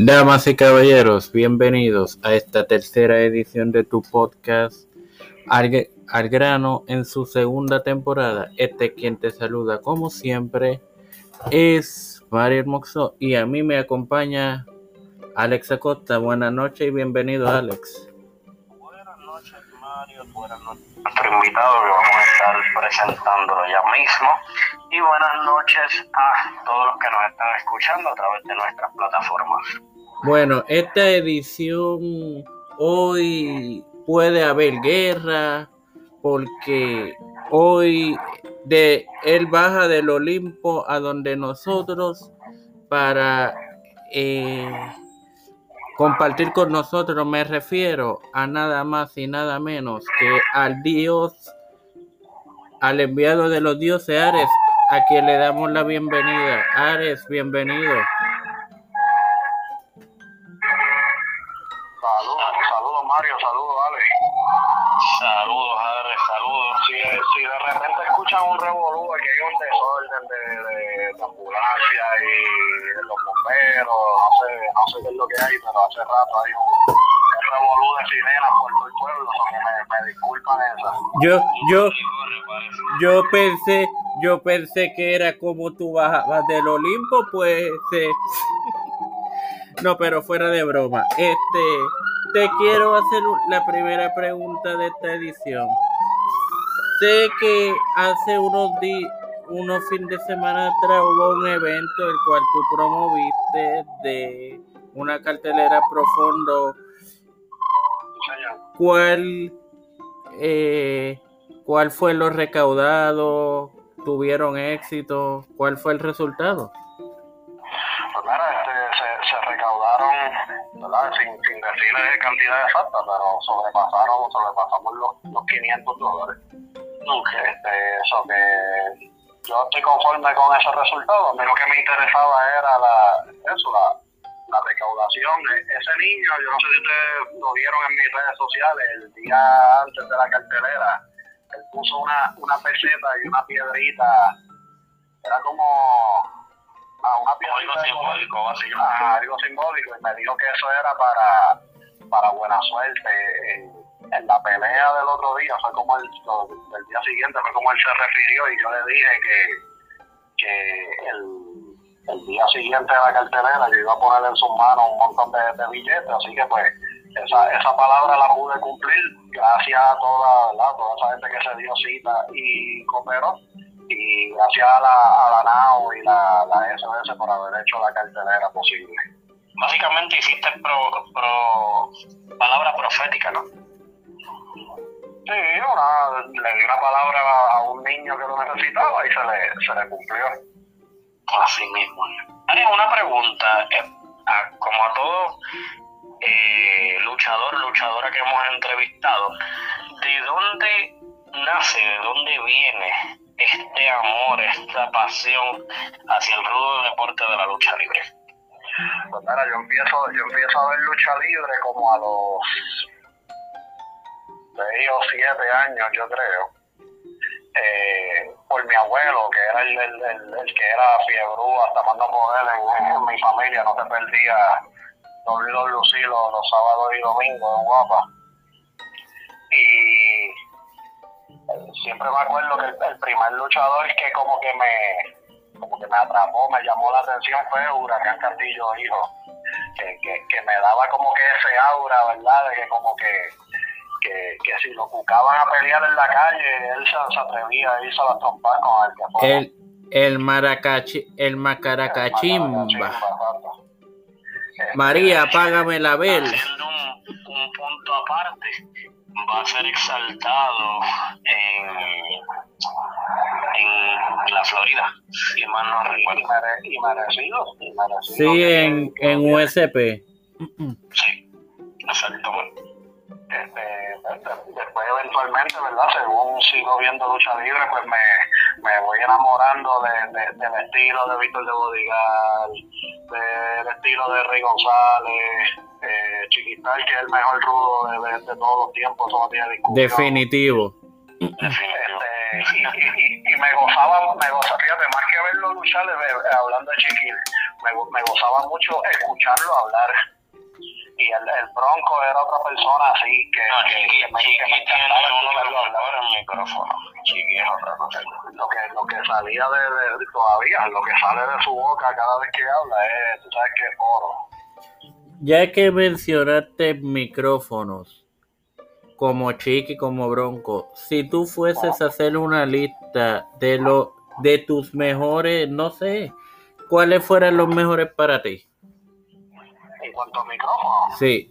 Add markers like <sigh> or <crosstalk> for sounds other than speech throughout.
Damas y caballeros, bienvenidos a esta tercera edición de tu podcast Al, grano en su segunda temporada. Este quien te saluda como siempre es Mario Hermoso y a mí me acompaña Alex Acosta. Buenas noches y bienvenido Alex. Buenas noches Mario, buenas noches nuestro invitado que vamos a estar presentándolo ya mismo y buenas noches a todos los que nos están escuchando a través de nuestras plataformas. Bueno, esta edición hoy puede haber guerra porque hoy de él baja del Olimpo a donde nosotros para eh, compartir con nosotros me refiero a nada más y nada menos que al Dios, al enviado de los dioses Ares, a quien le damos la bienvenida. Ares, bienvenido. Revolú, aquí hay un desorden de, de, de ambulancia y de los bomberos, no sé, no sé qué es lo que hay, pero hace rato hay un, revolú de sirenas por todo el pueblo, me, me disculpan esa. Yo, yo, yo pensé, yo pensé que era como tú bajabas del Olimpo, pues eh, <laughs> no, pero fuera de broma. Este, te quiero hacer la primera pregunta de esta edición. Sé que hace unos días, unos fines de semana atrás hubo un evento el cual tú promoviste de una cartelera profundo. ¿Cuál, eh, ¿Cuál fue lo recaudado? ¿Tuvieron éxito? ¿Cuál fue el resultado? Pues mira, este, se, se recaudaron, ¿verdad? Sin, sin decirle cantidad exacta, pero sobrepasaron, sobrepasamos los, los 500 dólares. Este, eso que yo estoy conforme con ese resultado. A mí lo que me interesaba era la, eso, la, la recaudación. E- Ese niño, yo no sé si ustedes lo vieron en mis redes sociales, el día antes de la cartelera, él puso una, una peseta y una piedrita. Era como a una piedrita Algo simbólico, básicamente. algo simbólico y me dijo que eso era para, para buena suerte en, en la pelea del otro día fue como el, del día siguiente fue como él se refirió y yo le dije que, que el, el día siguiente de la cartelera yo iba a poner en sus manos un montón de, billetes así que pues esa, esa palabra la pude cumplir gracias a toda, ¿verdad? toda esa gente que se dio cita y cooperó y gracias a la, a la NAO y la, la por haber hecho la cartelera posible. Básicamente hiciste pro, pro, palabra profética, ¿no? Sí, una, le di una palabra a un niño que lo necesitaba y se le, se le cumplió. Así mismo. Haré una pregunta, eh, a- como a todo eh, luchador, luchadora que hemos entrevistado, ¿de dónde nace, de dónde viene este amor, esta pasión hacia el rudo deporte de la lucha libre? Pues yo empiezo, yo empiezo a ver lucha libre como a los seis o siete años, yo creo. Eh, por mi abuelo, que era el, el, el, que era fiebrú hasta no poder en, en mi familia, no se perdía WWC los, los sábados y domingos en Guapa. Y eh, siempre me acuerdo que el, el primer luchador que como que me como que me atrapó, me llamó la atención fue Huracán Castillo Hijo, que, que, que me daba como que ese aura, ¿verdad? De que como que, que, que si lo buscaban a pelear en la calle, él se, se atrevía a irse a las trompas con el que fuera. El, el maracachi, el macaracachimba. Este, María, apágame la vela. Un punto aparte, va a ser exaltado en, en la Florida, si mal no y, recuerdo. y merecido. Sí, en, en USP. Sí, exactamente. Este, después eventualmente, ¿verdad? Según sigo viendo lucha libre, pues me, me voy enamorando de, de- del estilo de Víctor de Bodigal, del estilo de Rey González, eh, Chiquital, que es el mejor rudo de, de- todos los tiempos, todavía. Definitivo. Este, y, y, y, y me gozaba, me gozaba, fíjate, más que verlo luchar, eh, hablando de Chiquil, me, me gozaba mucho escucharlo hablar y el, el Bronco era otra persona así que, No, que, que me, Chiqui que me tiene encantaba uno de los mejores micrófonos. Chiqui es otra cosa. Lo que, lo que salía de, de, todavía, lo que sale de su boca cada vez que habla es, tú sabes que es oro. Ya que mencionaste micrófonos, como Chiqui, como Bronco, si tú fueses a hacer una lista de lo, de tus mejores, no sé, ¿cuáles fueran los mejores para ti? En cuanto a micrófono, Sí,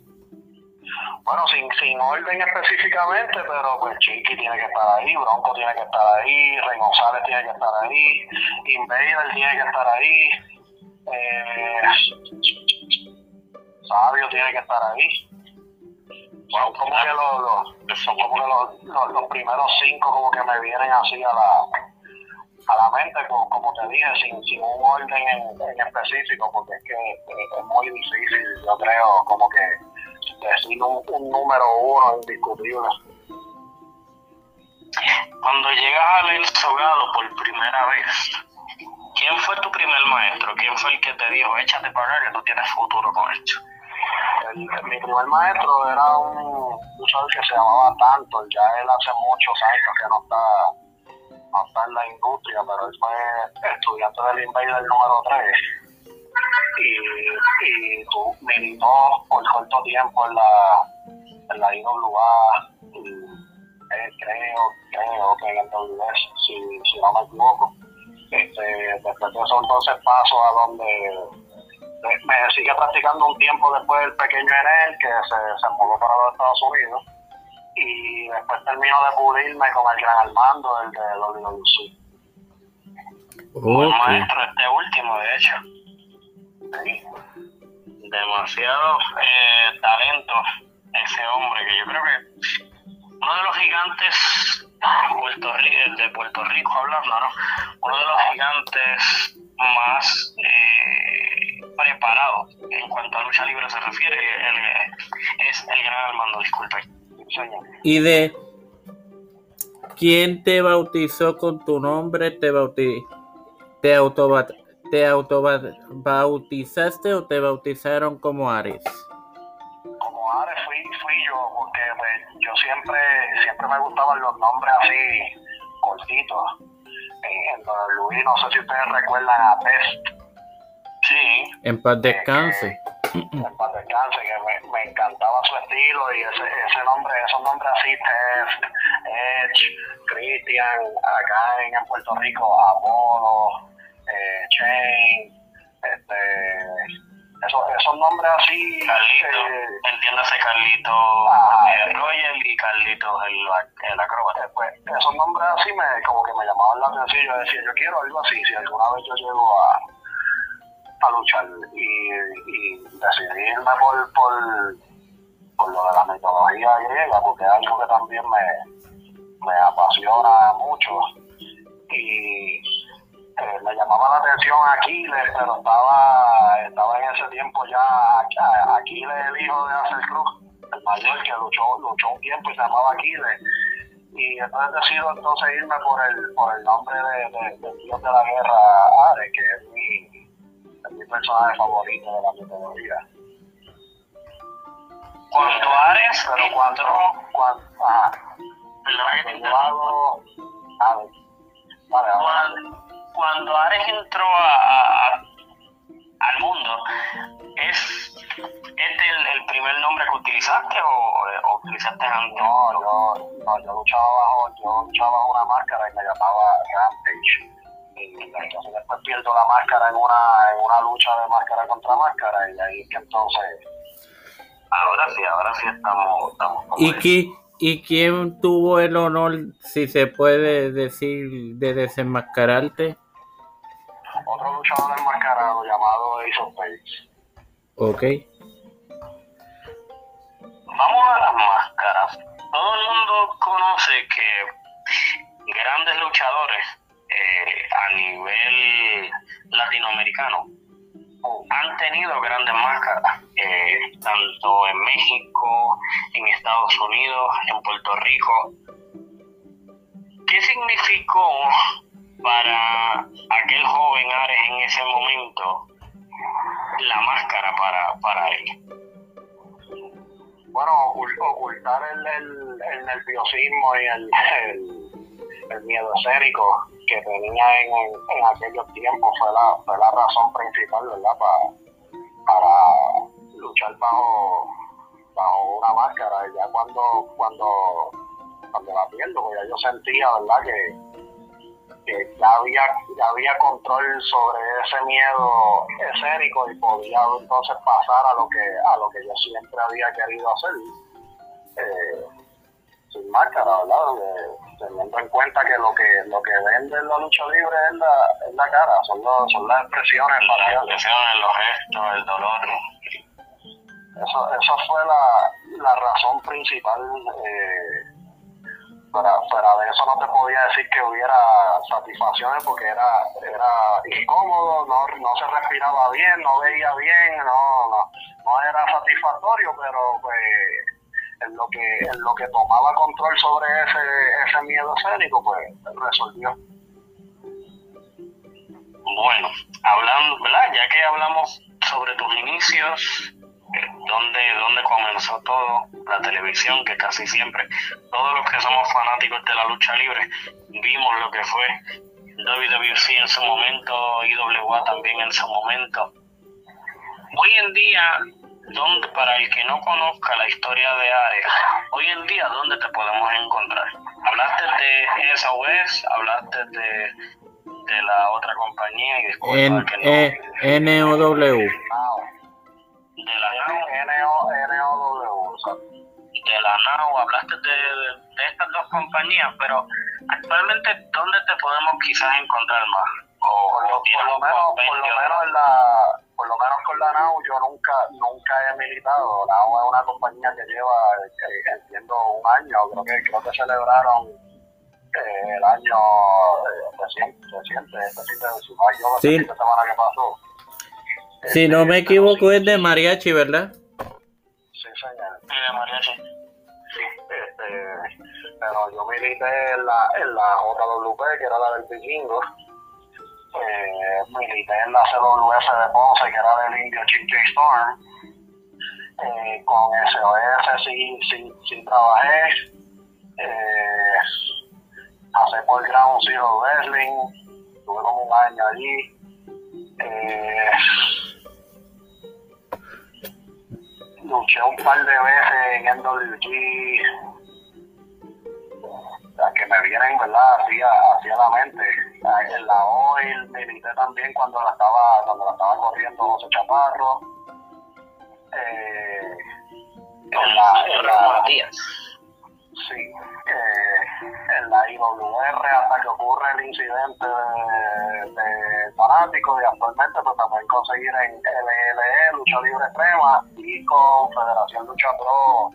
bueno, sin, sin orden específicamente, pero pues Chiqui tiene que estar ahí, Bronco tiene que estar ahí, Rey González tiene que estar ahí, Invader tiene que estar ahí, eh, Sabio tiene que estar ahí. Son como que los, los- son como que los, los, los primeros cinco como que me vienen así a la a la mente, como, como te dije, sin, sin un orden en, en específico, porque es que eh, es muy difícil, yo creo, como que decir un, un número uno indiscutible. Cuando llegas al ensogado por primera vez, ¿quién fue tu primer maestro? ¿Quién fue el que te dijo, échate para acá que tú tienes futuro con esto? El- mi primer maestro era un luchador que se llamaba Tanto, ya él hace muchos años que no está, en la industria, pero él fue estudiante del Invader número 3 y, y tu- militó por corto tiempo en la, en la IWA, eh, creo, creo que en el WS, si, si no me equivoco. Este, después de eso entonces paso a donde me sigue practicando un tiempo después del pequeño Enel que se, se mudó para los Estados Unidos y después termino de pulirme con el gran Armando, el de WWC. Ok. maestro este último, de hecho. Sí. Demasiado eh, talento ese hombre, que yo creo que uno de los gigantes Puerto Rico, de Puerto Rico hablando, ¿no? Uno de los gigantes más eh, preparados en cuanto a lucha libre se refiere el- es el gran Armando, disculpe. Sí, señor. ¿Y de quién te bautizó con tu nombre? ¿Te, bauti te, autoba- te autobautizaste o te bautizaron como Ares? Como Ares fui, fui yo, porque pues, yo siempre, siempre me gustaban los nombres así cortitos. En, Luis, no sé si ustedes recuerdan a Test. Sí, En paz descanse. En paz descanse, que me, me encantaba su estilo y ese, ese nombre, esos nombres así, Test, Edge, Christian, acá en, en Puerto Rico, Apolo, eh, Chain, este, esos, esos nombres así, Carlito, eh, entiéndase Carlito Ah, Royal y Carlito el, el acróbata. eh, pues, esos nombres así me, como que me llamaban la atención, yo decía, yo quiero algo así, si alguna vez yo llego a, a luchar y, y decidí irme por, por, por lo de la mitología griega, porque es algo que también me, me apasiona mucho y eh, me llamaba la atención Aquiles, pero estaba, estaba en ese tiempo ya Aqu- Aquiles, el hijo de Axel Cruz, el mayor que luchó, luchó un tiempo y se llamaba Aquiles. Y entonces decido entonces irme por el, por el nombre de, dios de la guerra, Ares, que es es mi personaje favorito de la mitología. Cuando Ares Pero cuando, cuando, ah, que cuando a ver, vale, Ares entró a, a- a- al mundo, ¿es este el, el primer nombre que utilizaste o, o utilizaste antes? No, yo, no, yo luchaba bajo, yo luchaba bajo una máscara y me llamaba Rampage. Y entonces después pierdo la máscara en una, en una lucha de máscara contra máscara y ahí es que entonces Ahora sí, ahora sí estamos, estamos ¿Y, qui- ¿Y quién tuvo el honor, si se puede decir, de desenmascararte? otro luchador enmascarado llamado Ace Spades. Ok. Vamos a las máscaras. Todo el mundo conoce que grandes luchadores eh, a nivel latinoamericano han tenido grandes máscaras, eh, tanto en México, en Estados Unidos, en Puerto Rico. ¿Qué significó para aquel joven Ares en ese momento la máscara para, para él? Bueno, ocultar el, el, el nerviosismo y el, el, miedo escénico que tenía en, en, aquellos tiempos fue la, fue la razón principal, ¿verdad? Para, para luchar bajo, bajo una máscara. Ya cuando, cuando, cuando la pierdo, pues yo sentía, ¿verdad? Que, que ya había, había control sobre ese miedo escénico y podía entonces pasar a lo que, a lo que yo siempre había querido hacer. Eh, sin máscara, ¿verdad? Teniendo en cuenta que lo que lo que vende la lucha libre es la, es la cara, son, los, son las expresiones Las expresiones, los gestos, el dolor. Eso, eso fue la, la razón principal. Eh, para de eso no te podía decir que hubiera satisfacciones porque era, era incómodo, no, no se respiraba bien, no veía bien, no, no, no era satisfactorio, pero pues en lo que, en lo que tomaba control sobre ese, ese miedo escénico, pues resolvió. Bueno, hablando, ¿verdad? Ya que hablamos sobre tus inicios, donde, donde comenzó todo, la televisión, que casi siempre, todos los que somos fanáticos de la lucha libre, vimos lo que fue WWC en su momento, IWA también en su momento. Hoy en día, donde, para el que no conozca la historia de Ares, hoy en día, ¿dónde te podemos encontrar? Hablaste de SOS, hablaste de, de la otra compañía y disculpa que no, e, NOW de la NAU, de la NAU, hablaste de, estas dos compañías, pero actualmente, ¿dónde te podemos quizás encontrar más? O, por, lo, menos, por lo menos en la, por lo menos con la NAU yo nunca, nunca he militado. La NAU es una compañía que lleva, entiendo, un año, creo que, creo que celebraron eh, el año eh, reciente, reciente, este fin de, sí. semana que pasó si no me equivoco, es de mariachi, ¿verdad? Sí, señor. Sí, de mariachi. Sí, este, pero yo milité en la, en la JWP, que era la del Vikingo. Eh, milité en la CWS de Ponce, que era del Indio Chick Storm. Eh, con SOS sí, sí, sí trabajé. Eh, pasé por Ground Zero Wrestling, tuve como un año allí. Eh, luché un par de veces en NWG, las que me vienen, ¿verdad? Hacia, hacia la mente. En la OIL milité también cuando la estaba, cuando la estaba corriendo José Chaparro. Eh, en la, en la, Sí, eh, en la IWR hasta que ocurre el incidente de, de fanáticos y actualmente pues también conseguir en LLE, Lucha Libre Extrema y con Federación Lucha Pro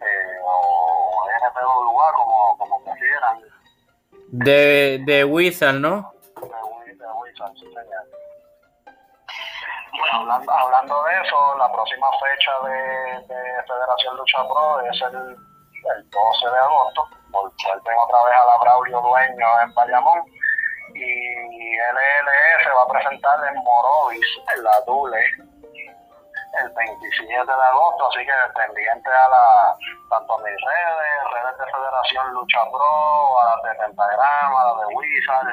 eh, o NPWA como, como prefieran. De, de Wizard, ¿no? De, Wizard, sí señor. Bueno, hablando, hablando de eso, la próxima fecha de, de Federación Lucha Pro es el el 12 de agosto, vuelven otra vez a la Braulio Dueño en Bayamón y LLE se va a presentar en Morovis, en la Dule, el 27 de agosto, así que pendiente a la, tanto a mis redes, redes de Federación Lucha Pro, a las de Pentagrama, a las de Wizard,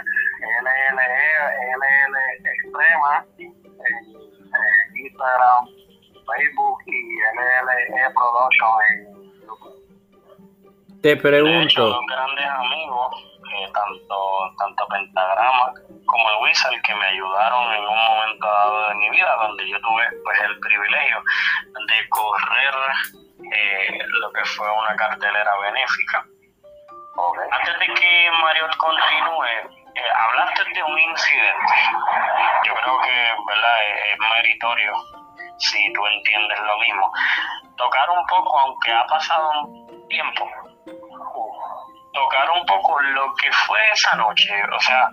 LLE, LL Extrema, en, Instagram, Facebook y LLE Production en te pregunto. Los grandes amigos, eh, tanto, tanto Pentagrama como el Wizard, que me ayudaron en un momento dado de mi vida, donde yo tuve pues el privilegio de correr eh, lo que fue una cartelera benéfica. Antes de que Mario continúe, eh, hablaste de un incidente. Yo creo que ¿verdad? es meritorio si tú entiendes lo mismo. Tocar un poco, aunque ha pasado un tiempo, tocar un poco lo que fue esa noche, o sea,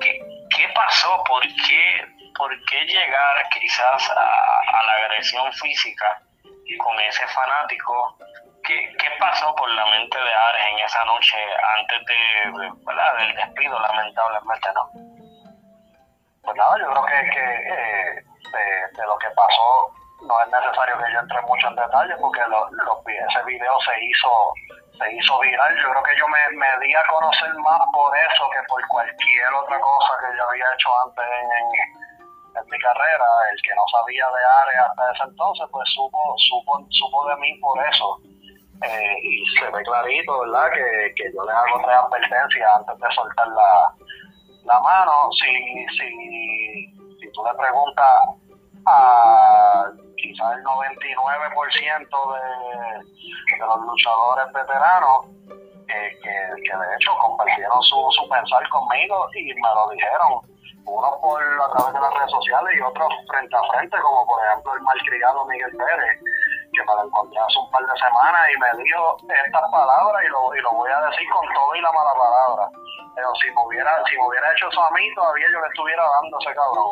¿qué, qué pasó? ¿Por qué, ¿Por qué llegar quizás a, la agresión física con ese fanático? ¿Qué, ¿Qué, pasó por la mente de Ares en esa noche antes de, ¿verdad? del despido, lamentablemente, no? Pues nada, yo creo que, que eh, de, lo que pasó. No es necesario que yo entre mucho en detalle porque lo, ese video se hizo se hizo viral. Yo creo que yo me, me, di a conocer más por eso que por cualquier otra cosa que yo había hecho antes en, en, mi carrera. El que no sabía de área hasta ese entonces, pues supo, supo, supo de mí por eso. Eh, y se ve clarito, ¿verdad? Que, que yo le hago tres advertencias antes de soltar la, la mano. Si, si, si tú le preguntas a quizás el 99% de, de los luchadores veteranos, que, que, de hecho compartieron su, su pensar conmigo y me lo dijeron unos por a través de las redes sociales y otros frente a frente, como por ejemplo el malcriado Miguel Pérez, que me lo encontré hace un par de semanas y me dijo estas palabras y lo, y lo voy a decir con todo y la mala palabra. Pero si me hubiera, si me hubiera hecho eso a mí, todavía yo le estuviera dando ese cabrón.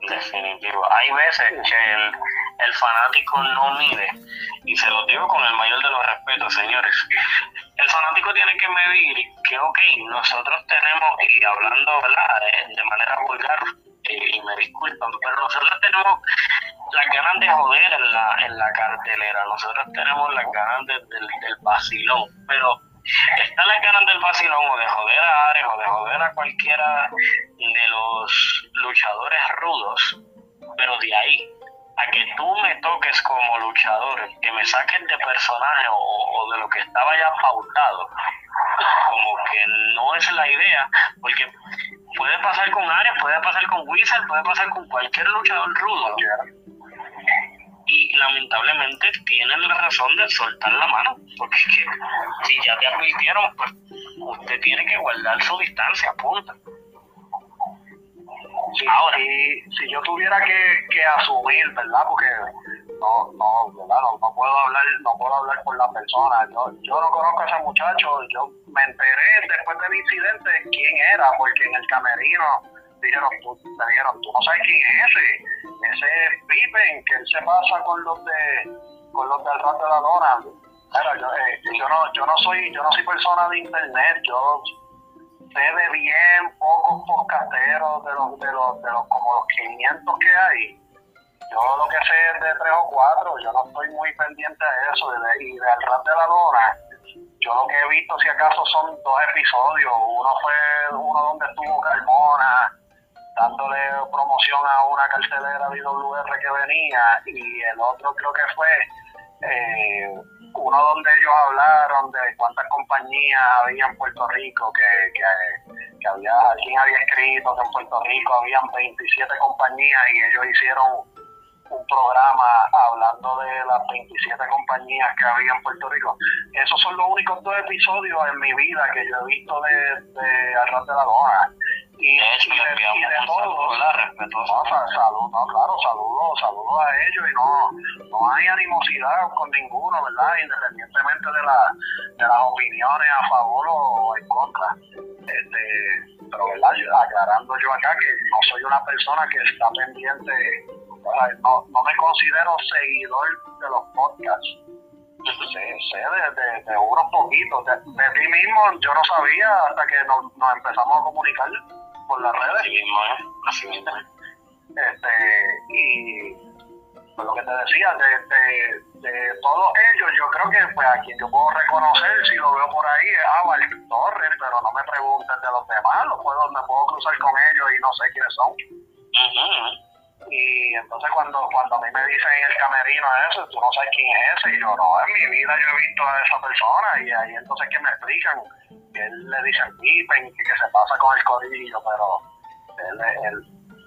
Definitivo. Hay veces que el, el fanático no mide, y se lo digo con el mayor de los respetos, señores. El fanático tiene que medir que, ok, nosotros tenemos, y hablando ¿verdad? de manera vulgar, eh, y me disculpan, pero nosotros tenemos las ganas de joder en la, en la cartelera, nosotros tenemos las ganas del, del vacilón, pero están las ganas del vacilón o de joder a Ares o de joder a cualquiera de los luchadores rudos, pero de ahí a que tú me toques como luchador, que me saques de personaje o, de lo que estaba ya pautado, como que no es la idea, porque puede pasar con Ares, puede pasar con Wizard, puede pasar con cualquier luchador rudo y lamentablemente tienen la razón de soltar la mano, porque es que si ya te advirtieron, pues usted tiene que guardar su distancia, punto. Ahora, si, si yo tuviera que, que asumir, ¿verdad? Porque no, no, ¿verdad? No, puedo hablar, no puedo hablar por la persona. Yo, yo no conozco a ese muchacho, yo me enteré después del incidente quién era, porque en el camerino dijeron, tú, me dijeron, tú no sabes quién es ese, ese es Pippen, que él se pasa con los de, con los del rato de la lona. yo, eh, yo, no, yo no soy, yo no soy persona de internet, yo sé de bien pocos podcasteros de los, de los, de los como los 500 que hay. Yo lo que sé es de tres o cuatro, yo no estoy muy pendiente de eso, y del rap de la lona yo lo que he visto si acaso son dos episodios, uno fue uno donde estuvo Carmona, dándole promoción a una carcelera de IWR que venía y el otro creo que fue eh, uno donde ellos hablaron de cuántas compañías había en Puerto Rico, que, que, que había, alguien había escrito que en Puerto Rico habían 27 compañías y ellos hicieron un programa hablando de las 27 compañías que había en Puerto Rico. Esos son los únicos dos episodios en mi vida que yo he visto de, de Arras de la Lona y, y, de, todo, Respetuoso. saludos, no, claro, saludos, saludos a ellos y no, no hay animosidad con ninguno, ¿verdad? Independientemente de, la, de las opiniones a favor o en contra. Este, pero, ¿verdad? aclarando yo acá que no soy una persona que está pendiente, no, no me considero seguidor de los podcasts. Sé, sé de, de, unos poquitos, de, de, ti mismo yo no sabía hasta que nos, nos empezamos a comunicar por las redes. Así mismo es, así mismo Este, y pues lo que te decía, de, de, de, todos ellos, yo creo que pues a quien yo puedo reconocer, si lo veo por ahí, es a Val Torres, pero no me preguntes de los demás, puedo, me puedo cruzar con ellos y no sé quiénes son. Y entonces cuando, cuando a mí me dicen en el camerino eso, tú no sabes quién es ese, y yo no, en mi vida yo he visto a esa persona, y ahí entonces que me explican que él le dice el Pippen, que, se pasa con el corillo, pero él, él,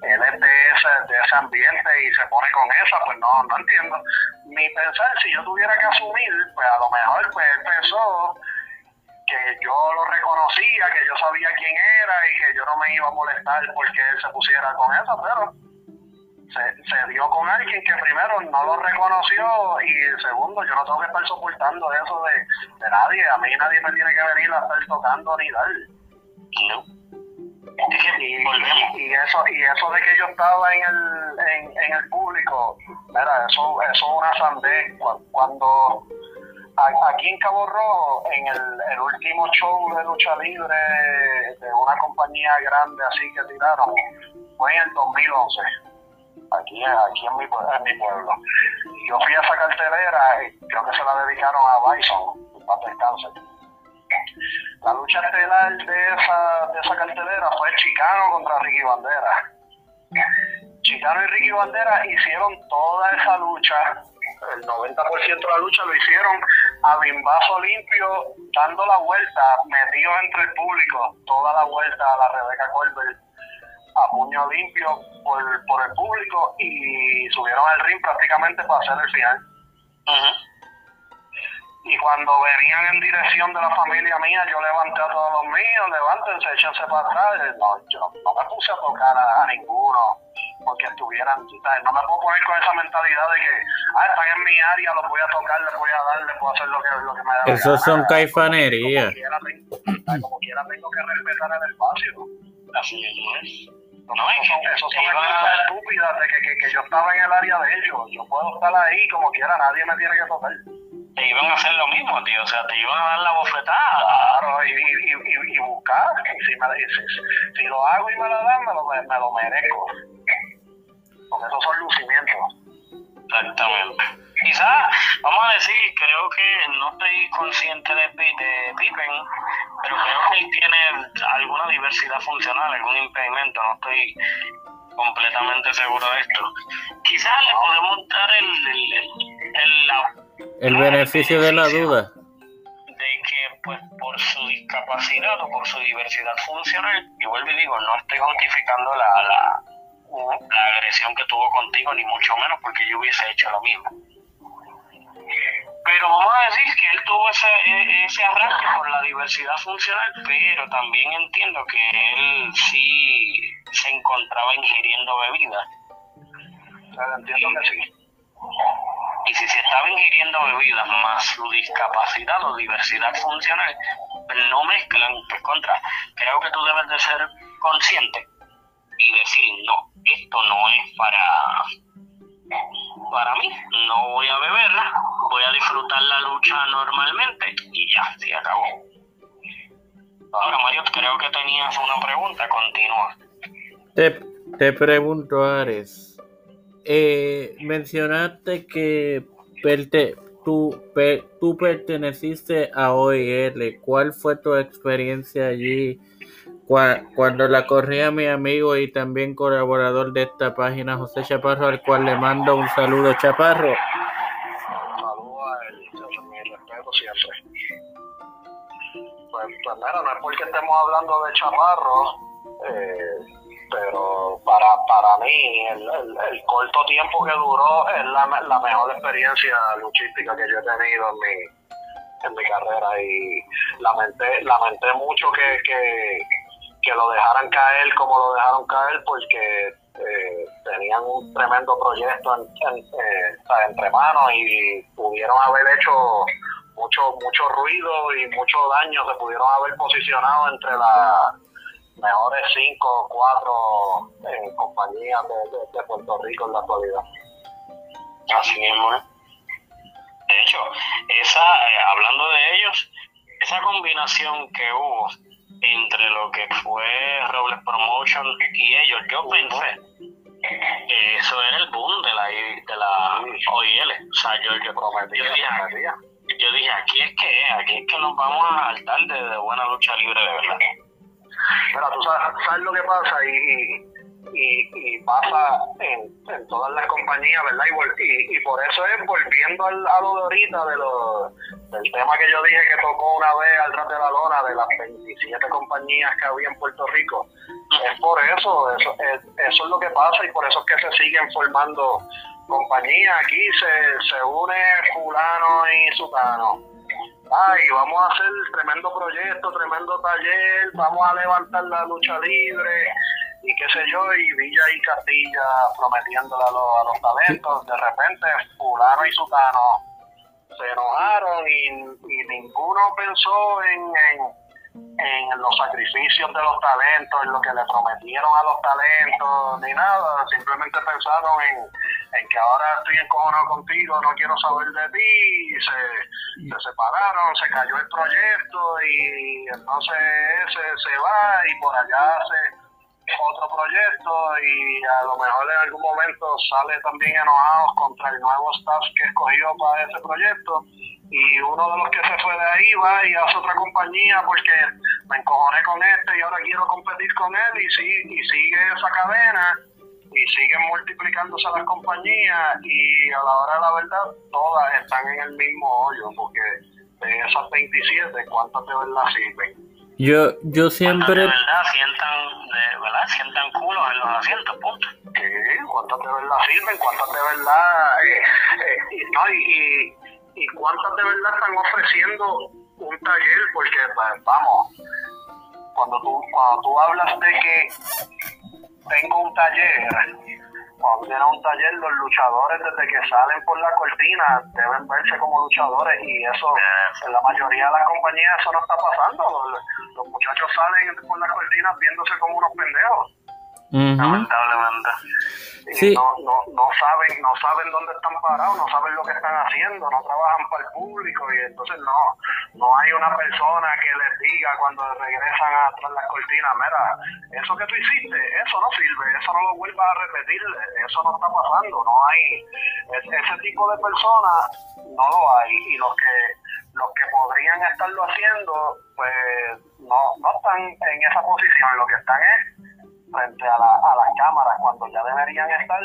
él es de ese, de ese ambiente y se pone con esa, pues no, no entiendo. Mi pensar, si yo tuviera que asumir, pues a lo mejor pues él pensó que yo lo reconocía, que yo sabía quién era y que yo no me iba a molestar porque él se pusiera con eso, pero se, se dio con alguien que primero no lo reconoció y segundo, yo no tengo que estar soportando eso de, de nadie. A mí nadie me tiene que venir a estar tocando ni dar. No. Y, y, eso y eso de que yo estaba en el en, en el público mira eso eso es una sandez cuando aquí en Cabo Rojo en el, el, último show de lucha libre de una compañía grande así que tiraron fue en el 2011 aquí, aquí en, mi, en mi pueblo. Yo fui a esa cartelera y creo que se la dedicaron a Bison, para descansar. La lucha estelar de esa, de esa cartelera fue Chicano contra Ricky Bandera. Chicano y Ricky Bandera hicieron toda esa lucha, el 90% de la lucha lo hicieron a bimbazo limpio, dando la vuelta, metidos entre el público, toda la vuelta a la Rebeca Colbert a puño limpio por, por el público y subieron al ring prácticamente para hacer el final y cuando venían en dirección de la familia mía, yo levanté a todos los míos, levántense, échense para atrás. No, yo no me puse a tocar a, ninguno porque estuvieran, no me puedo poner con esa mentalidad de que, ah, están en mi área, los voy a tocar, les voy a dar, les puedo hacer lo que, lo que me da. Eso son caifanerías. Como quiera, tengo, como quiera tengo que respetar el espacio. Así es. No, eso son, excusas estúpidas de que, que, que yo estaba en el área de ellos. Yo puedo estar ahí como quiera, nadie me tiene que tocar te iban a hacer lo mismo, tío. O sea, te iban a dar la bofetada. Claro, y, y, y, buscar. Si, me, si, si, lo hago y me la dan, me lo, me, lo merezco. Porque esos son lucimientos. Exactamente. Quizás, vamos a decir, creo que no estoy consciente de, de Pippen, pero creo que él tiene alguna diversidad funcional, algún impedimento, no estoy completamente seguro de esto. Quizás le podemos dar el, el, el, la el beneficio de la duda. De que, pues, por su discapacidad o por su diversidad funcional, y vuelvo y digo, no estoy justificando la, la, la agresión que tuvo contigo, ni mucho menos, porque yo hubiese hecho lo mismo. Pero vamos a decir que él tuvo ese, e, ese arranque por la diversidad funcional, pero también entiendo que él sí se encontraba ingiriendo bebidas. entiendo que sí. Y si se estaba ingiriendo bebidas más su discapacidad o diversidad funcional, no mezclan, pues contra. Creo que tú debes de ser consciente y decir, no, esto no es para, para mí, no voy a beberla, voy a disfrutar la lucha normalmente y ya, se acabó. Ahora, Mario, creo que tenías una pregunta, continúa. Te, te pregunto, Ares eh, mencionaste que tú, tú perteneciste a OIL. ¿Cuál fue tu experiencia allí cuando la corría mi amigo y también colaborador de esta página, José Chaparro, al cual le mando un saludo, Chaparro? Saludo a él, mi respeto siempre. Pues, pues no es porque estemos hablando de Chaparro, eh, pero para, para mí el, el, corto tiempo que duró es la, la, mejor experiencia luchística que yo he tenido en mi, en mi carrera y lamenté, lamenté mucho que, que, que lo dejaran caer como lo dejaron caer porque eh, tenían un tremendo proyecto eh, entre manos y pudieron haber hecho mucho mucho ruido y mucho daño se pudieron haber posicionado entre la mejores cinco o cuatro en compañías de, Puerto Rico en la actualidad. Así mismo, ¿eh? De hecho, esa, eh, hablando de ellos, esa combinación que hubo entre lo que fue Robles Promotion y ellos, yo pensé que eso era el boom de la, de la OIL. O sea, yo, yo, yo, dije, yo dije, aquí es que aquí es que nos vamos a saltar de buena lucha libre de verdad. Pero tú sabes, lo que pasa y, y, y pasa en, en, todas las compañías, ¿verdad? Y, por eso es, volviendo al, a lo de ahorita, de lo, del tema que yo dije que tocó una vez al ras de la lona, de las 27 compañías que había en Puerto Rico, es por eso, eso es, eso es lo que pasa y por eso es que se siguen formando compañías. Aquí se, se une fulano y sutano ay, vamos a hacer tremendo proyecto, tremendo taller, vamos a levantar la lucha libre y qué sé yo, y Villa y Castilla prometiéndole a los, a los talentos, de repente fulano y sutano se enojaron y, y ninguno pensó en, en, en, los sacrificios de los talentos, en lo que le prometieron a los talentos, ni nada, simplemente pensaron en en que ahora estoy encojonado contigo, no quiero saber de ti, y se, se separaron, se cayó el proyecto y entonces ese se va y por allá hace otro proyecto y a lo mejor en algún momento sale también enojado contra el nuevo staff que escogió para ese proyecto y uno de los que se fue de ahí va y hace otra compañía porque me encojoné con este y ahora quiero competir con él y, sí, y sigue esa cadena y siguen multiplicándose las compañías y a la hora de la verdad todas están en el mismo hoyo porque de esas 27 cuántas de verdad sirven yo, yo siempre... De verdad sientan, de verdad sientan culos en los asientos, punto. Sí, cuántas de verdad sirven, cuántas de verdad... Eh, eh, y, no, y, y, cuántas de verdad están ofreciendo un taller, porque pues, vamos, cuando tú, cuando tú hablas de que tengo un taller cuando tiene un taller, los luchadores desde que salen por la cortina deben verse como luchadores y eso en la mayoría de las compañías eso no está pasando. Los, muchachos salen por las cortinas viéndose como unos pendejos. Lamentablemente. Y no, no, no, saben, no saben dónde están parados, no saben lo que están haciendo, no trabajan para el público y entonces no, no hay una persona que les diga cuando regresan a tras las cortinas, mira, eso que tú hiciste, eso no sirve, eso no lo vuelvas a repetir, eso no está pasando, no hay, ese tipo de personas no lo hay y los que los que podrían estarlo haciendo, pues no, no están en esa posición, lo que están es frente a, la, a las cámaras cuando ya deberían estar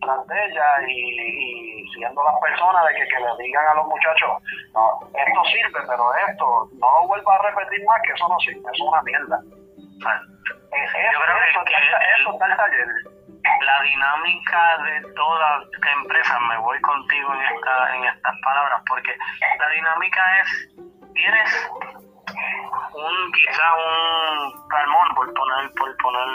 tras de ella y, siendo las personas de que, que le digan a los muchachos, no, esto sirve, pero esto no lo vuelva a repetir más, que eso no sirve, eso es una mierda. Eso, eso, que eso está el taller. La dinámica de toda empresa, me voy contigo en, esta, en estas palabras, porque la dinámica es, tienes un quizá un Salmón por poner por poner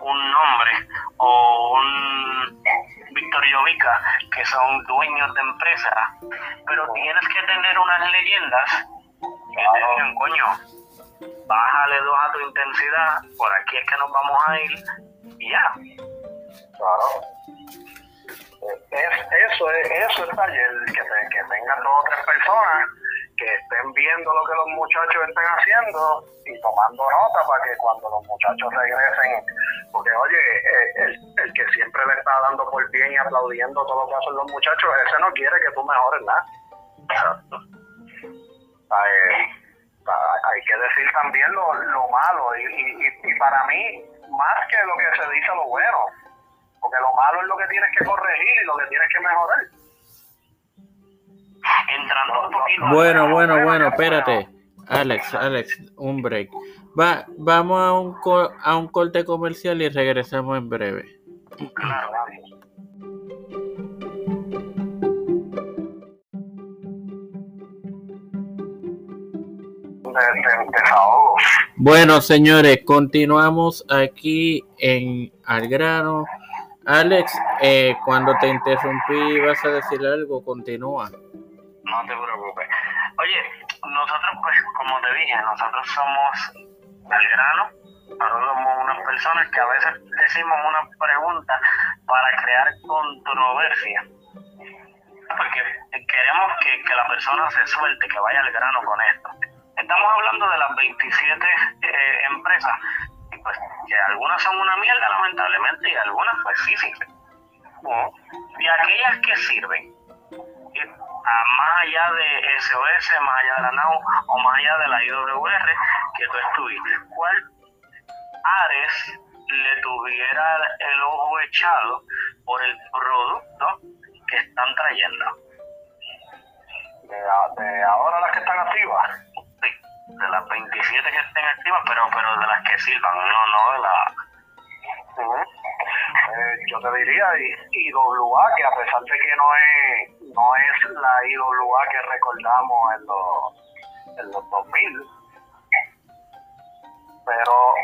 un nombre o un Víctor Llovica que son dueños de empresas pero tienes que tener unas leyendas que te digan coño bájale dos a tu intensidad por aquí es que nos vamos a ir y ya. Claro. Es, eso es eso es taller que, que tengan dos o tres personas que estén viendo lo que los muchachos estén haciendo y tomando nota para que cuando los muchachos regresen, porque oye, eh, el, que siempre le está dando por bien y aplaudiendo todo lo que hacen los muchachos, ese no quiere que tú mejores nada. hay que decir también lo, lo malo y, y, y para mí, más que lo que se dice lo bueno, porque lo malo es lo que tienes que corregir y lo que tienes que mejorar. Bueno, bueno, bueno, espérate. Alex, Alex, un break. Va, vamos a un, a un corte comercial y regresamos en breve. Bueno, señores, continuamos aquí en Algrano. Alex, eh, cuando te interrumpí, ¿vas a decir algo? Continúa no te preocupes. Oye, nosotros pues, como te dije, nosotros somos al grano, nosotros somos unas personas que a veces decimos una pregunta para crear controversia. Porque queremos que, que la persona se suelte, que vaya al grano con esto. Estamos hablando de las 27 eh, empresas, y pues que algunas son una mierda lamentablemente y algunas pues sí sirven. Y aquellas que sirven, más allá de SOS, más allá de la NAU o más allá de la IWR que tú estuviste. ¿Cuál Ares le tuviera el ojo echado por el producto que están trayendo? De, ahora las que están activas. Sí, de las 27 que estén activas, pero, pero de las que sirvan, no, no de la... Eh, yo te diría IWA, que a pesar de que no es, no es la IWA que recordamos en los, en los 2000, pero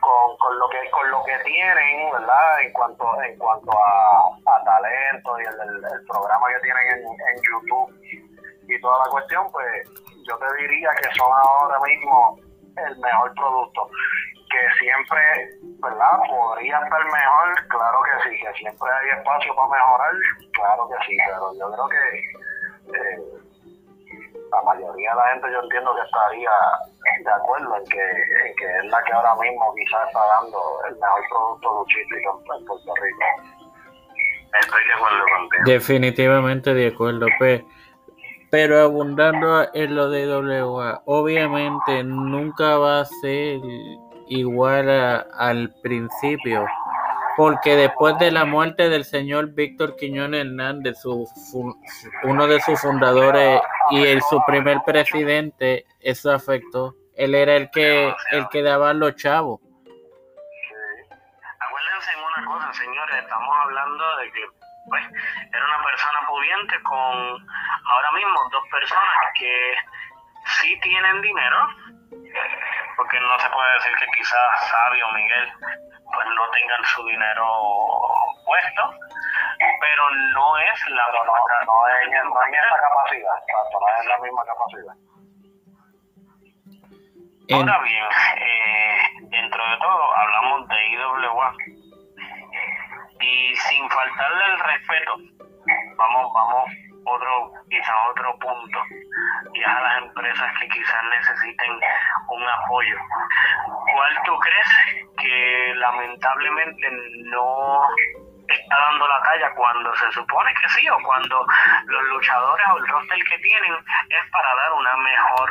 con, con lo que con lo que tienen, ¿verdad? En cuanto en cuanto a, talento y el, programa que tienen en, en YouTube y toda la cuestión, pues yo te diría que son ahora mismo el mejor producto que siempre, ¿verdad? Podría estar mejor, claro que sí, que siempre hay espacio para mejorar, claro que sí, pero yo creo que eh, la mayoría de la gente yo entiendo que estaría de acuerdo en que, en que es la que ahora mismo quizás está dando el mejor producto luchístico en Puerto Rico. Estoy de acuerdo contigo. Definitivamente de acuerdo, pues. Pero abundando en lo de WA, obviamente nunca va a ser igual al principio, porque después de la muerte del señor Víctor Quiñones Hernández, su, uno de sus fundadores y el, su primer presidente, eso afectó. Él era el que el que daba los chavos. Acuérdense en una cosa, señores, estamos hablando de que pues, era una persona pudiente con ahora mismo dos personas que sí tienen dinero, porque no se puede decir que quizás Sabio Miguel pues no tengan su dinero puesto, pero no es la no, no, no, es, no es esa capacidad, no es la misma capacidad. Ahora bien, eh, dentro de todo hablamos de IWA y sin faltarle el respeto, vamos, vamos otro, quizá otro punto, y a las empresas que quizás necesiten un apoyo. ¿Cuál tú crees que lamentablemente no está dando la talla cuando se supone que sí, o cuando los luchadores o el roster que tienen es para dar una mejor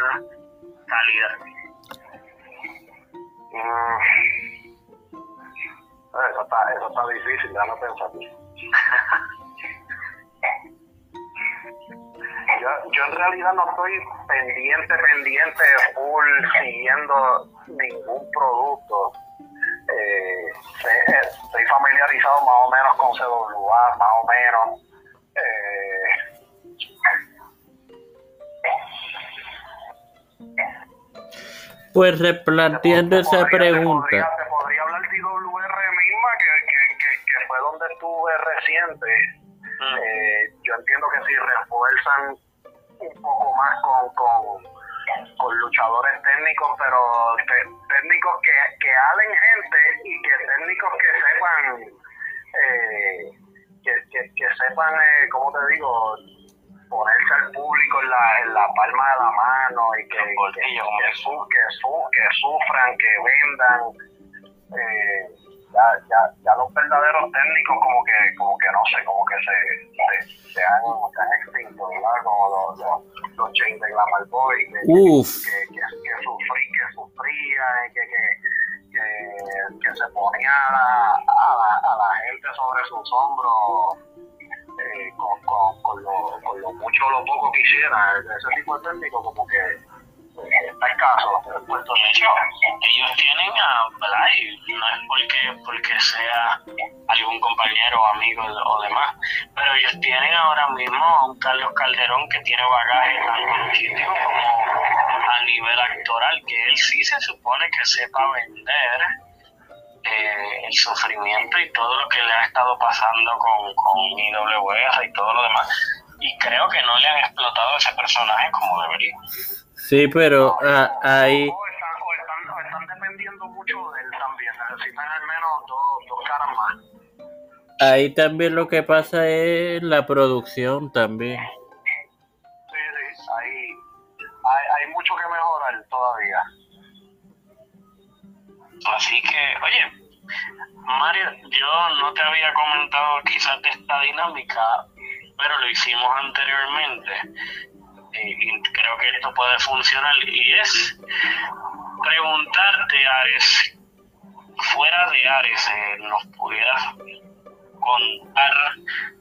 calidad? Mm. Eso está, eso está difícil, ya no pensar. <laughs> yo, yo en realidad no estoy pendiente, pendiente, full, siguiendo ningún producto. Eh, estoy familiarizado más o menos con CWA, más o menos. Eh, pues replanteando esa pregunta. Te podría, hablar de IWR misma, que, que, que, que fue donde estuve reciente eh, yo entiendo que si refuerzan un poco más con, con, con luchadores técnicos, pero técnicos que, que halen gente y que técnicos que sepan, eh, que, que, que, sepan, eh, ¿cómo te digo? ponerse al público en la, en la palma de la mano y que, que, que, su, que, su, que sufran, que vendan. Eh, ya, ya, ya los verdaderos técnicos como que, como que no sé, como que se, se, se han, se han extinto, ¿verdad? Como los, los, los chains de Glamour Boy, que, que, que, que, sufrí, que sufrían, que, que, que, que se ponía a la, a, la, a la gente sobre sus hombros eh, con, con, con, lo, con lo mucho o lo poco que hiciera, ese tipo de técnico como que escaso en Puerto Rico. Ellos tienen a, ¿verdad? Y no es porque, porque sea algún compañero o amigo o demás, pero ellos tienen ahora mismo a un Carlos Calderón que tiene bagaje tanto luchístico como a nivel actoral, que él sí se supone que sepa vender eh, el sufrimiento y todo lo que le ha estado pasando con, con IWS y todo lo demás. Y creo que no le han explotado ese personaje como debería. Sí, pero uh, ahí... O están, o, están, o están, dependiendo mucho de él también, necesitan al menos dos, dos caras más. Ahí también lo que pasa es la producción también. Sí, sí, ahí hay, hay mucho que mejorar todavía. Así que, oye, Mario, yo no te había comentado quizás de esta dinámica, pero lo hicimos anteriormente y creo que esto puede funcionar y es preguntarte Ares fuera de Ares eh, nos pudieras contar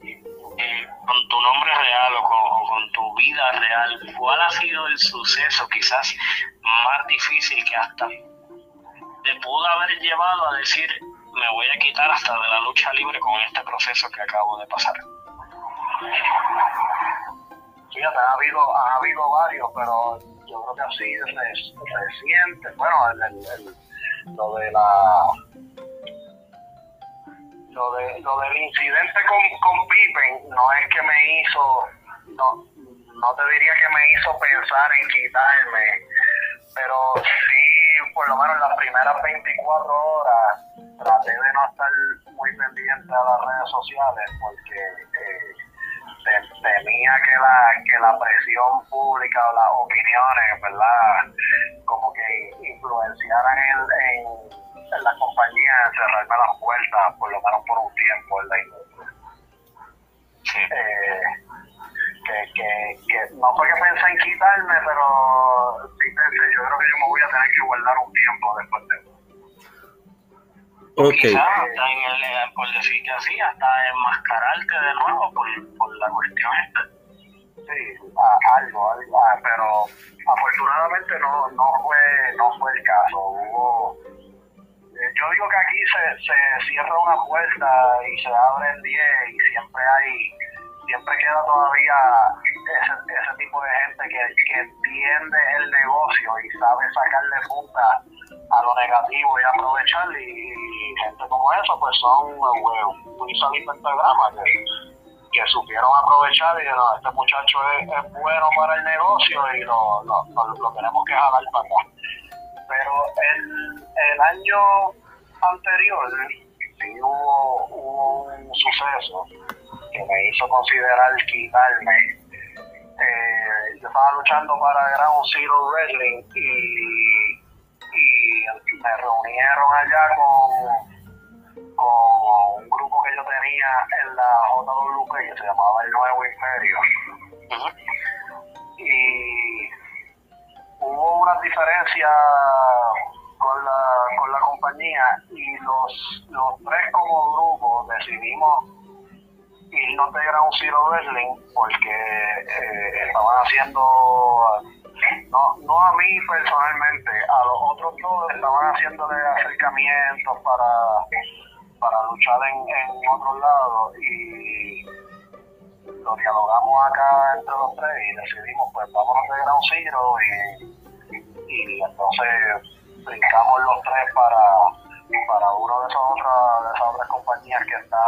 eh, con tu nombre real o con, o con, tu vida real cuál ha sido el suceso quizás más difícil que hasta te pudo haber llevado a decir me voy a quitar hasta de la lucha libre con este proceso que acabo de pasar fíjate, ha habido, ha habido varios, pero yo creo que así reciente, bueno, el, lo de la lo de lo del incidente con, con Pippen no es que me hizo no no te diría que me hizo pensar en quitarme pero sí por lo menos las primeras 24 horas traté de no estar muy pendiente a las redes sociales porque eh, temía que la, que la presión pública o las opiniones, ¿verdad? Como que influenciaran en, en, en la compañía en cerrarme las puertas, por lo menos por un tiempo en la industria. Eh, que, que, que no fue que pensé en quitarme, pero sí pensé, yo creo que yo me voy a tener que guardar un tiempo después de eso. Ok. Quizás hasta en el, eh, por decir que así, hasta enmascararte de nuevo por, por la cuestión esta. Sí, a- algo, algo, ah, pero afortunadamente no, no fue no fue el caso. Hubo, eh, yo digo que aquí se, se cierra una puerta y se abren 10 y siempre hay, siempre queda todavía ese, ese tipo de gente que, que entiende el negocio y sabe sacarle punta a lo negativo y aprovechar y, gente como eso pues son muy salidos en programa que, supieron aprovechar y no, este muchacho es, bueno para el negocio y lo, lo, lo, lo tenemos que jalar para acá. Pero el, el año anterior sí hubo, hubo un suceso que me hizo considerar quitarme. Eh, yo estaba luchando para Ground Zero Wrestling y, y me reunieron allá con, con un grupo que yo tenía en la JWP que se llamaba el Nuevo Imperio. Y hubo una diferencia con la, con la compañía y los, los tres como grupo decidimos irnos de Ground Zero Wrestling porque eh, estaban haciendo, no, no a mí personalmente, a los otros dos estaban haciéndole acercamientos para, para luchar en, en otros lados y lo dialogamos acá entre los tres y decidimos pues vámonos de Ground Zero y, y entonces brincamos los tres para, para uno de esas otras de esas otras compañías que está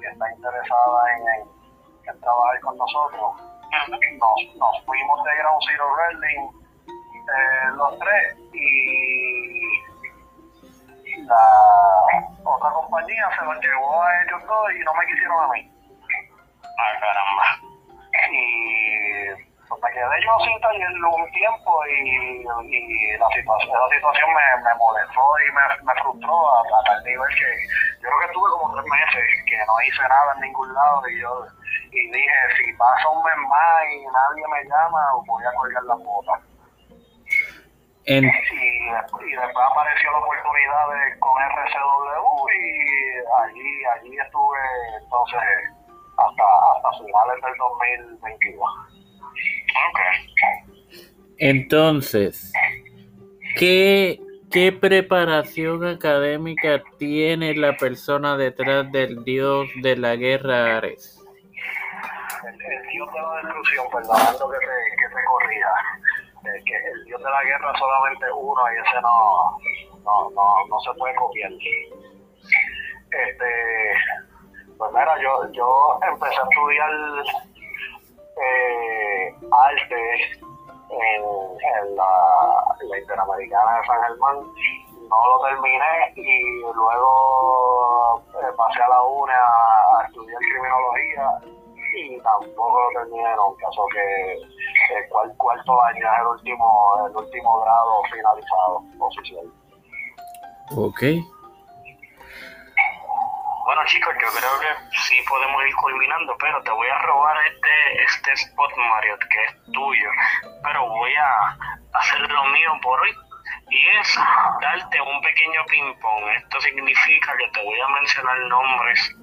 que está interesada en, en, en trabajar con nosotros nos, nos fuimos de Ground Zero Wrestling eh, los tres y la otra compañía se los llevó a ellos dos y no me quisieron a mí Ah, caramba. y pues, me quedé yo sin taller un tiempo y, y la situación, me, me molestó y me, me frustró a, a tal nivel que yo creo que estuve como tres meses que no hice nada en ningún lado y yo y dije si pasa un mes más y nadie me llama voy a colgar la bota En, y, y después apareció la oportunidad de, con RCW y allí allí estuve entonces hasta hasta finales del 2022 Ok. entonces, ¿qué, ¿qué preparación académica tiene la persona detrás del dios de la guerra Ares? El, el dios de la destrucción, perdonando que te, que te corrija, eh, que el dios de la guerra solamente uno y ese no, no, no, no se puede copiar. Este, pues mira, yo, yo empecé a estudiar eh, arte en, la, Interamericana de San Germán. No lo terminé y luego eh, pasé a la UNE a, a estudiar criminología y tampoco lo terminé nunca, so que el cual, cuarto año es el último, el último grado finalizado oficial. Ok. Bueno chicos, yo creo que sí podemos ir culminando, pero te voy a robar este, este spot Marriott que es tuyo, pero voy a hacer lo mío por hoy y es darte un pequeño ping-pong. Esto significa que te voy a mencionar nombres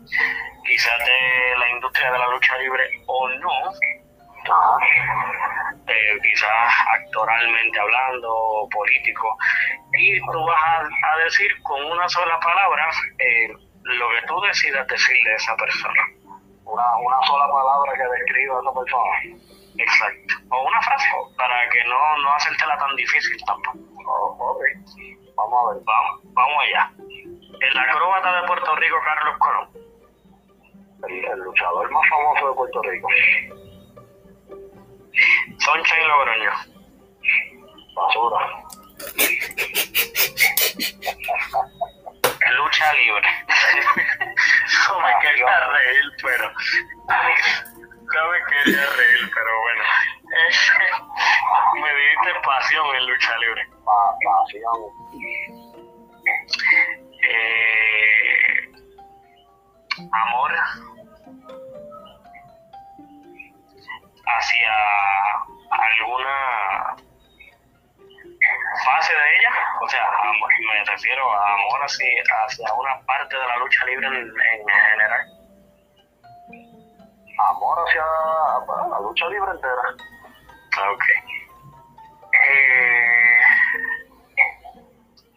quizás de la industria de la lucha libre o no, eh, quizás actoralmente hablando, político, y tú vas a, a decir con una sola palabra eh, lo que tú decidas decir de esa persona. Una, una sola palabra que describa a esa persona. Exacto. O una frase, para que no, no hacértela tan difícil tampoco. Oh, ok, vamos a ver. Vamos, vamos allá. El acróbata de Puerto Rico, Carlos Colón. El, el luchador más famoso de Puerto Rico. Sunshine Logroño. Basura. <laughs> Lucha libre. <laughs> no me quería reír, pero. Quería reír, pero bueno. me diste pasión en lucha libre. pasión. Eh, amor hacia alguna fase de ella, o sea, me refiero a amor hacia, hacia una parte de la lucha libre en, en general. Amor hacia bueno, la lucha libre entera. Ok. Eh,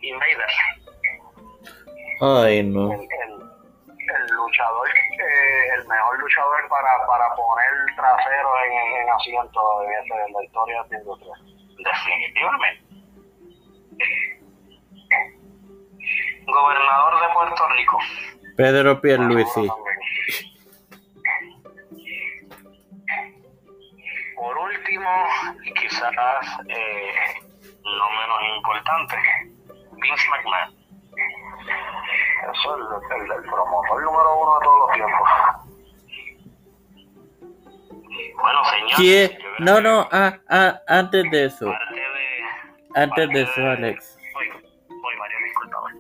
Invader. Ay, no. El, el, el luchador, eh, el mejor luchador para, para poner trasero en, en asiento de, de la historia de la industria. Definitivamente. Gobernador de Puerto Rico. Pedro Pierluisi. Por último, y quizás eh, no menos importante, Vince McMahon. Eso es el, el, el promotor número uno de todos los tiempos. Bueno, señor. Creo No, no, ah, ah, antes de eso. Parte de, Antes de parte eso, Alex. Voy, voy, Mario, discúlpame.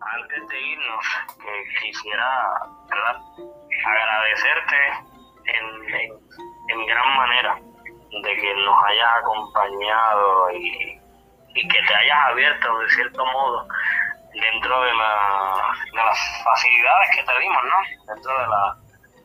Antes de irnos, que quisiera, ¿verdad? Agradecerte en, en, en gran manera de que nos hayas acompañado y, y que te hayas abierto de cierto modo dentro de, la, de las facilidades que te dimos, ¿no? Dentro de la,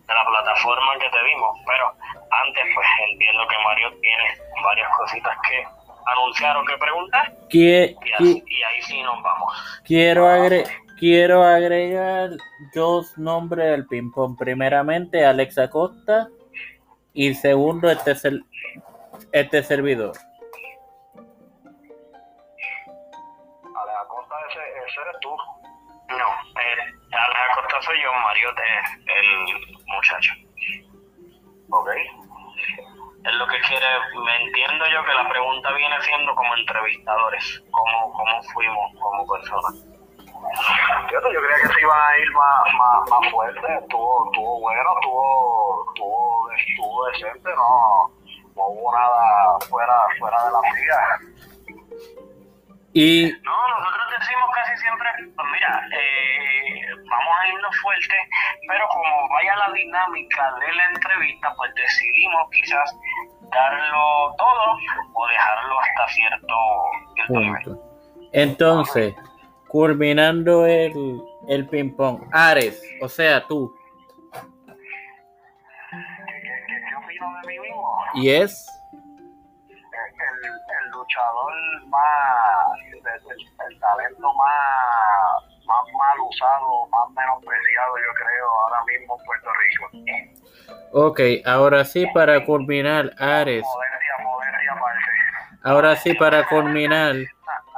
de la plataforma que te dimos. Pero antes, pues entiendo que Mario tiene varias cositas que anunciar o que preguntar. Y, qui- así- y ahí sí nos vamos. quiero, agre- quiero agregar dos nombres al ping-pong. Primeramente, Alex Acosta. Y segundo, este, ser- este servidor. Ese, eres tú. No, eh, soy yo, Mario es el muchacho. Ok. Es lo que quiere, me entiendo yo que la pregunta viene siendo como entrevistadores, cómo, cómo fuimos como personas. Yo creía que se iba a ir más, más, más fuerte. Estuvo, estuvo bueno, estuvo, estuvo, estuvo decente, no, no hubo nada fuera, fuera de la liga. Y No, nosotros decimos casi siempre, pues mira, eh, vamos a irnos fuerte, pero como vaya la dinámica de la entrevista, pues decidimos quizás darlo todo o dejarlo hasta cierto, cierto nivel. Entonces, culminando el, el ping-pong. Ares, o sea, tú. ¿Qué, qué, opino de mí mismo? ¿Y es? el, el luchador más, el, talento más, más mal usado, más menospreciado, yo creo, ahora mismo en Puerto Rico. Ok, ahora sí para culminar, Ares. Modestia aparte. Ahora sí para culminar,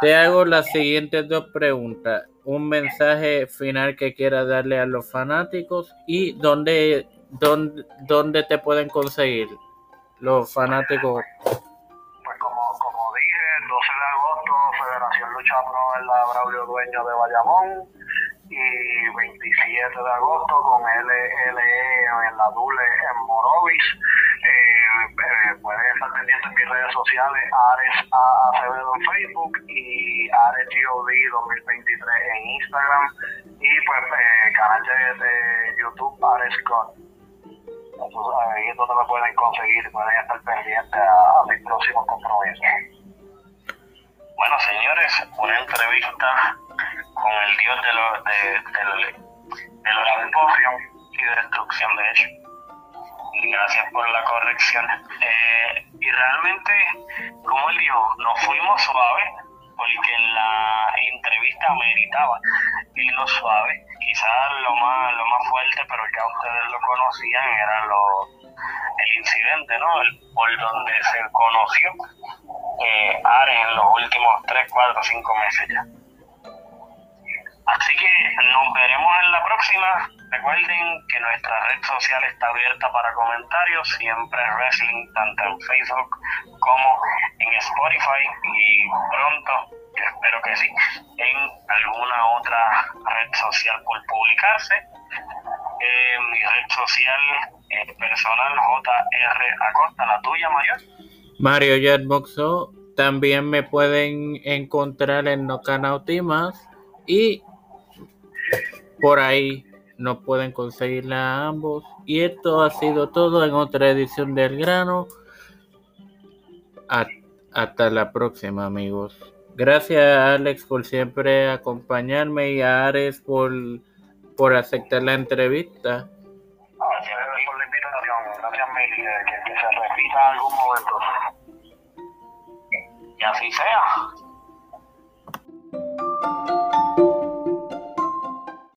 te hago las siguientes dos preguntas. Un mensaje final que quieras darle a los fanáticos y dónde, dónde, dónde te pueden conseguir los fanáticos. Pues como, como dije, el 12 de agosto, Federación Lucha Pro en la Braulio Dueño de Bayamón y 27 de agosto con LLE en la Dule en Morovis. Eh, pueden estar pendientes en mis redes sociales, Ares. Acevedo en Facebook y Ares GOD 2023 en Instagram y pues eh, canal de, de YouTube Ares Scott. Entonces, ahí es donde me pueden conseguir, pueden estar pendientes a, a mis próximos compromisos. Bueno, señores, una entrevista con el dios de, lo, de, de la destrucción y de destrucción, de hecho. Gracias por la corrección. Eh, y realmente, como él dijo, nos fuimos suave porque la entrevista meritaba irnos suave. Quizás lo más, lo más fuerte, pero ya ustedes lo conocían, era lo, el incidente, ¿no? El, por donde se conoció eh, Ares en los últimos 3, 4, 5 meses ya. Así que nos veremos en la próxima. Recuerden que nuestra red social está abierta para comentarios, siempre wrestling, tanto en Facebook como en Spotify y pronto, espero que sí, en alguna otra red social por publicarse. Eh, mi red social eh, personal JR Acosta, la tuya mayor. Mario Jetboxo. También me pueden encontrar en No y por ahí nos pueden conseguirla ambos. Y esto ha sido todo en otra edición del grano. Hasta la próxima, amigos. Gracias a Alex por siempre acompañarme y a Ares por, por aceptar la entrevista. Gracias por la invitación. Gracias, Mili, que se repita algún momento. Y así sea.